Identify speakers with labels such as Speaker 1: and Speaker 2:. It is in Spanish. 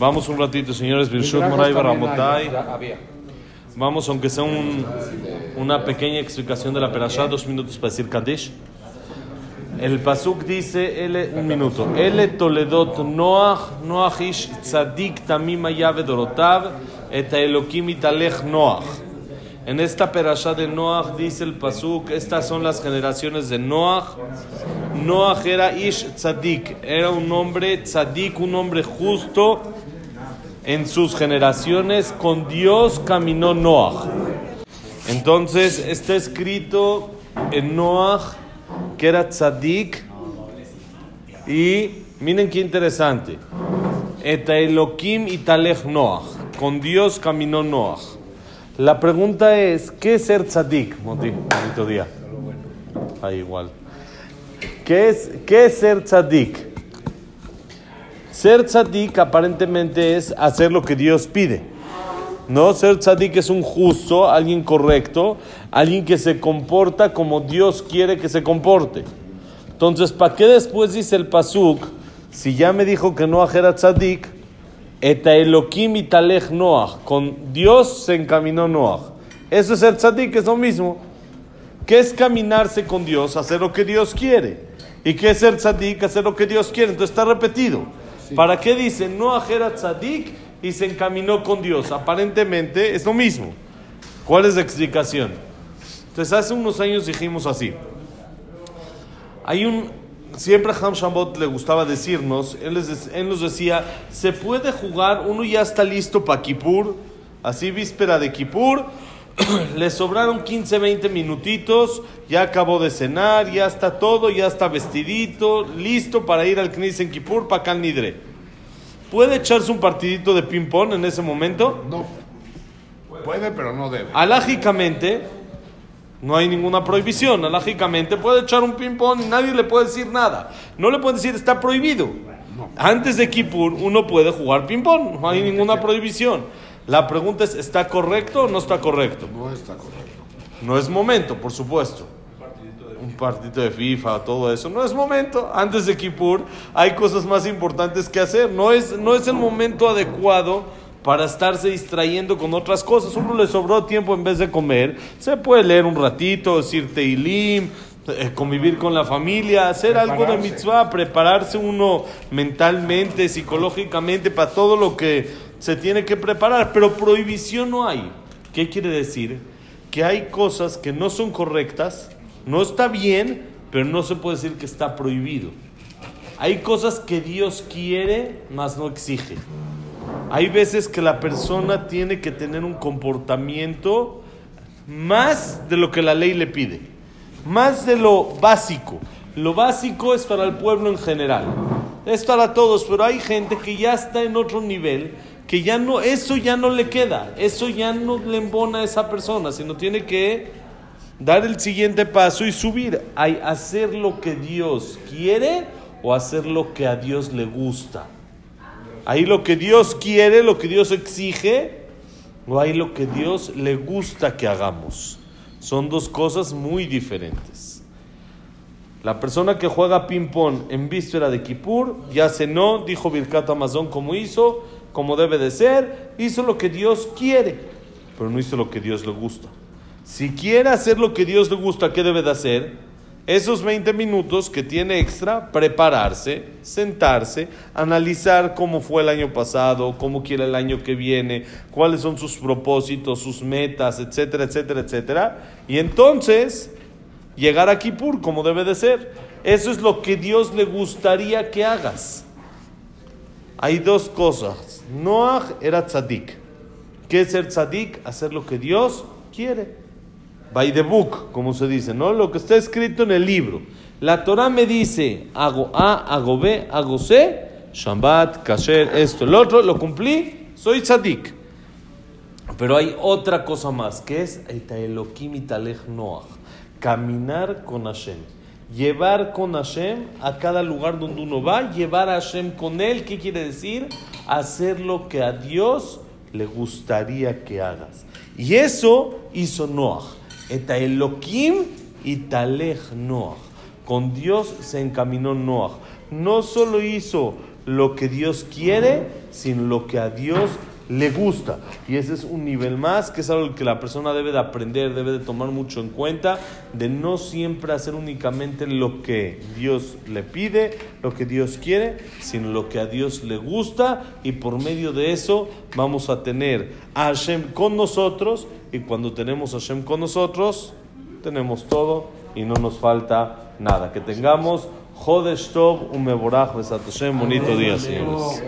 Speaker 1: Vamos un ratito, señores. Birshut Moray Baramotay. Vamos, aunque sea un- una pequeña explicación de la perashá, dos minutos para decir Kadesh. El pasuk dice, ele, un minuto, Ele Toledot Noach, Noach ish tzadik tamim haya vedorotav, et Elokim italech Noach. En esta perashá de Noach dice el pasuk, estas son las generaciones de Noach. Noach era ish tzadik, era un hombre tzadik, un hombre justo en sus generaciones. Con Dios caminó Noach. Entonces está escrito en Noach que era tzadik y miren qué interesante. Eta Elohim italech Noach. Con Dios caminó Noach. La pregunta es, ¿qué es ser tzadik? Moti, bonito día. Ah, igual. ¿Qué es, ¿Qué es ser tzadik? Ser tzadik aparentemente es hacer lo que Dios pide. No, ser tzadik es un justo, alguien correcto, alguien que se comporta como Dios quiere que se comporte. Entonces, ¿para qué después dice el pasuk? Si ya me dijo que Noah era tzadik, eta Elohim italech Noah, con Dios se encaminó Noah. Eso es ser tzadik, es lo mismo. ¿Qué es caminarse con Dios? Hacer lo que Dios quiere. ¿Y qué es ser tzadik? Hacer lo que Dios quiere. Entonces está repetido. ¿Para qué dice Noah era tzadik y se encaminó con Dios? Aparentemente es lo mismo. ¿Cuál es la explicación? Entonces hace unos años dijimos así. Hay un... Siempre Ham Shambot le gustaba decirnos, él, les él nos decía, se puede jugar, uno ya está listo para Kippur, así víspera de Kippur, le sobraron 15, 20 minutitos, ya acabó de cenar, ya está todo, ya está vestidito, listo para ir al Knis en Kippur, para Nidre. ¿Puede echarse un partidito de ping-pong en ese momento?
Speaker 2: No. Puede, pero no debe.
Speaker 1: Alágicamente, no hay ninguna prohibición. Alágicamente puede echar un ping-pong y nadie le puede decir nada. No le pueden decir está prohibido. Antes de Kippur uno puede jugar ping-pong, no hay ninguna prohibición. La pregunta es, ¿está correcto o no está correcto?
Speaker 2: No está correcto.
Speaker 1: No es momento, por supuesto. Un partidito de FIFA, todo eso. No es momento. Antes de Kippur hay cosas más importantes que hacer. No es, no es el momento adecuado para estarse distrayendo con otras cosas. Uno le sobró tiempo en vez de comer. Se puede leer un ratito, decir Teilim, eh, convivir con la familia, hacer algo de
Speaker 2: Prepararse.
Speaker 1: mitzvah, prepararse uno mentalmente, psicológicamente, para todo lo que se tiene que preparar. Pero prohibición no hay. ¿Qué quiere decir? Que hay cosas que no son correctas, no está bien, pero no se puede decir que está prohibido. Hay cosas que Dios quiere, mas no exige. Hay veces que la persona tiene que tener un comportamiento más de lo que la ley le pide, más de lo básico. Lo básico es para el pueblo en general, es para todos, pero hay gente que ya está en otro nivel, que ya no, eso ya no le queda, eso ya no le embona a esa persona, sino tiene que dar el siguiente paso y subir. Hay hacer lo que Dios quiere o hacer lo que a Dios le gusta. Hay lo que Dios quiere, lo que Dios exige, o hay lo que Dios le gusta que hagamos. Son dos cosas muy diferentes. La persona que juega ping-pong en víspera de Kippur ya cenó, dijo Birkat Amazon como hizo, como debe de ser, hizo lo que Dios quiere, pero no hizo lo que Dios le gusta. Si quiere hacer lo que Dios le gusta, ¿qué debe de hacer? Esos 20 minutos que tiene extra, prepararse, sentarse, analizar cómo fue el año pasado, cómo quiere el año que viene, cuáles son sus propósitos, sus metas, etcétera, etcétera, etcétera. Y entonces llegar a Kippur como debe de ser. Eso es lo que Dios le gustaría que hagas. Hay dos cosas. Noah era tzadik. ¿Qué es ser tzadik? Hacer lo que Dios quiere. By the book, como se dice, ¿no? Lo que está escrito en el libro. La Torah me dice, hago A, hago B, hago C, Shabbat, Kasher, esto, el otro, lo cumplí, soy tzadik. Pero hay otra cosa más, que es Eta Elohim italech Noach. Caminar con Hashem. Llevar con Hashem a cada lugar donde uno va, llevar a Hashem con él. ¿Qué quiere decir? Hacer lo que a Dios le gustaría que hagas. Y eso hizo Noach. Eta Elohim italech Noach. Con Dios se encaminó Noach. No solo hizo lo que Dios quiere, sin lo que a Dios le gusta. Y ese es un nivel más, que es algo que la persona debe de aprender, debe de tomar mucho en cuenta, de no siempre hacer únicamente lo que Dios le pide, lo que Dios quiere, sino lo que a Dios le gusta. Y por medio de eso vamos a tener a Hashem con nosotros. Y cuando tenemos a Hashem con nosotros, tenemos todo y no nos falta nada. Que tengamos Jodesh Tov, un Besat Hashem, bonito día, señores.